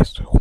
приветствую.